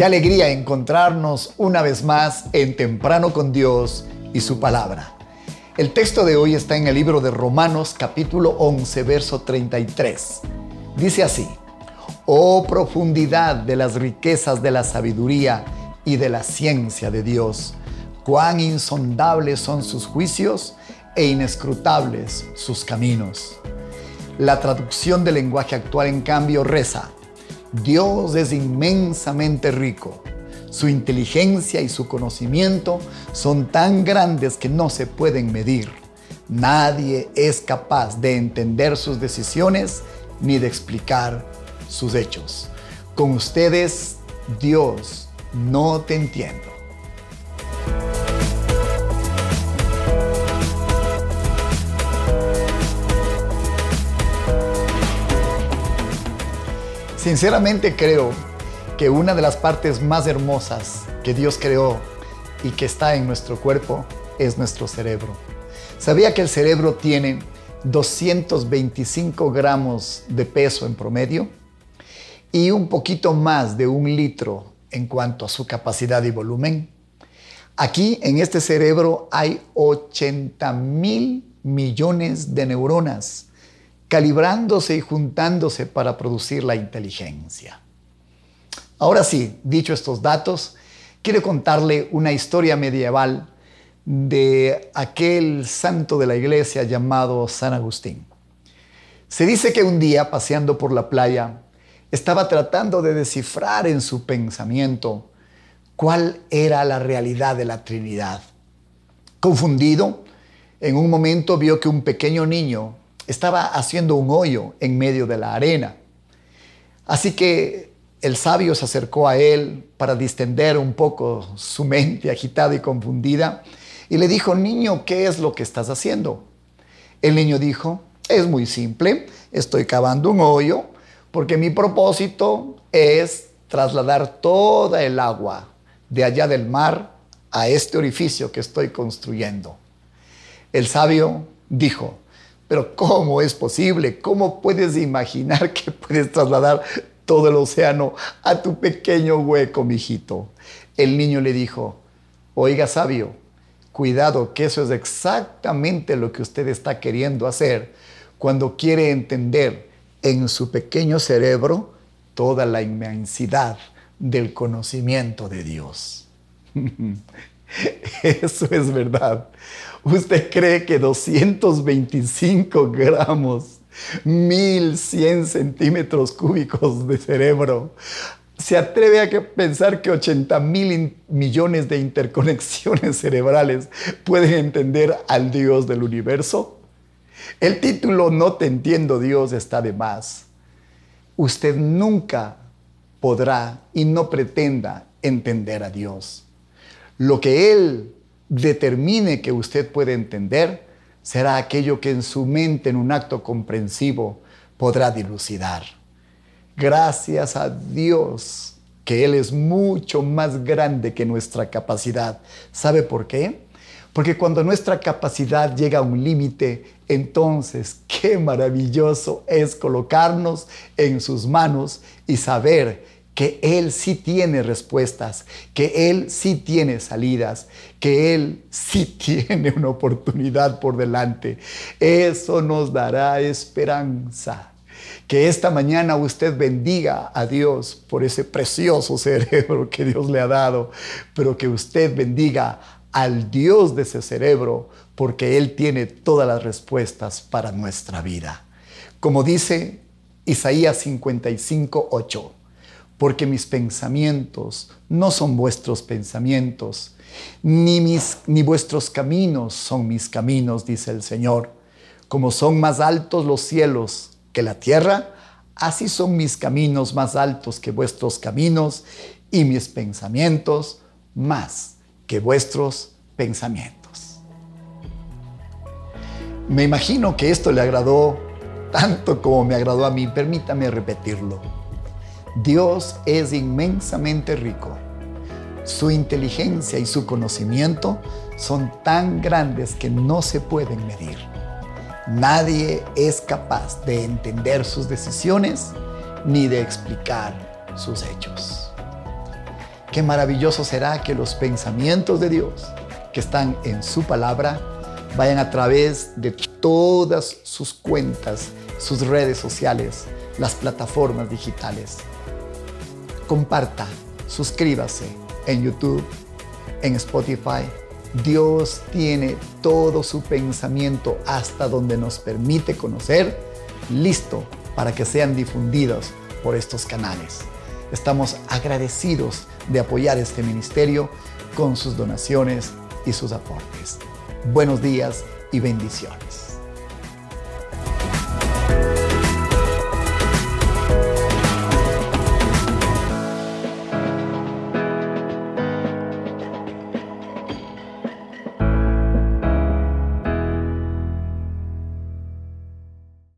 Qué alegría encontrarnos una vez más en Temprano con Dios y su palabra. El texto de hoy está en el libro de Romanos capítulo 11, verso 33. Dice así, Oh profundidad de las riquezas de la sabiduría y de la ciencia de Dios, cuán insondables son sus juicios e inescrutables sus caminos. La traducción del lenguaje actual, en cambio, reza, Dios es inmensamente rico. Su inteligencia y su conocimiento son tan grandes que no se pueden medir. Nadie es capaz de entender sus decisiones ni de explicar sus hechos. Con ustedes, Dios, no te entiendo. Sinceramente creo que una de las partes más hermosas que Dios creó y que está en nuestro cuerpo es nuestro cerebro. ¿Sabía que el cerebro tiene 225 gramos de peso en promedio y un poquito más de un litro en cuanto a su capacidad y volumen? Aquí en este cerebro hay 80 mil millones de neuronas calibrándose y juntándose para producir la inteligencia. Ahora sí, dicho estos datos, quiero contarle una historia medieval de aquel santo de la iglesia llamado San Agustín. Se dice que un día, paseando por la playa, estaba tratando de descifrar en su pensamiento cuál era la realidad de la Trinidad. Confundido, en un momento vio que un pequeño niño estaba haciendo un hoyo en medio de la arena. Así que el sabio se acercó a él para distender un poco su mente agitada y confundida y le dijo, niño, ¿qué es lo que estás haciendo? El niño dijo, es muy simple, estoy cavando un hoyo porque mi propósito es trasladar toda el agua de allá del mar a este orificio que estoy construyendo. El sabio dijo, pero ¿cómo es posible? ¿Cómo puedes imaginar que puedes trasladar todo el océano a tu pequeño hueco, mijito? El niño le dijo, oiga sabio, cuidado que eso es exactamente lo que usted está queriendo hacer cuando quiere entender en su pequeño cerebro toda la inmensidad del conocimiento de Dios. Eso es verdad. ¿Usted cree que 225 gramos, 1100 centímetros cúbicos de cerebro, se atreve a pensar que 80 mil millones de interconexiones cerebrales pueden entender al Dios del universo? El título No te entiendo Dios está de más. Usted nunca podrá y no pretenda entender a Dios. Lo que Él determine que usted puede entender será aquello que en su mente, en un acto comprensivo, podrá dilucidar. Gracias a Dios que Él es mucho más grande que nuestra capacidad. ¿Sabe por qué? Porque cuando nuestra capacidad llega a un límite, entonces qué maravilloso es colocarnos en sus manos y saber que Él sí tiene respuestas, que Él sí tiene salidas, que Él sí tiene una oportunidad por delante. Eso nos dará esperanza. Que esta mañana usted bendiga a Dios por ese precioso cerebro que Dios le ha dado, pero que usted bendiga al Dios de ese cerebro porque Él tiene todas las respuestas para nuestra vida. Como dice Isaías 55, 8 porque mis pensamientos no son vuestros pensamientos, ni, mis, ni vuestros caminos son mis caminos, dice el Señor. Como son más altos los cielos que la tierra, así son mis caminos más altos que vuestros caminos y mis pensamientos más que vuestros pensamientos. Me imagino que esto le agradó tanto como me agradó a mí. Permítame repetirlo. Dios es inmensamente rico. Su inteligencia y su conocimiento son tan grandes que no se pueden medir. Nadie es capaz de entender sus decisiones ni de explicar sus hechos. Qué maravilloso será que los pensamientos de Dios que están en su palabra vayan a través de todas sus cuentas, sus redes sociales, las plataformas digitales. Comparta, suscríbase en YouTube, en Spotify. Dios tiene todo su pensamiento hasta donde nos permite conocer, listo para que sean difundidos por estos canales. Estamos agradecidos de apoyar este ministerio con sus donaciones y sus aportes. Buenos días y bendiciones.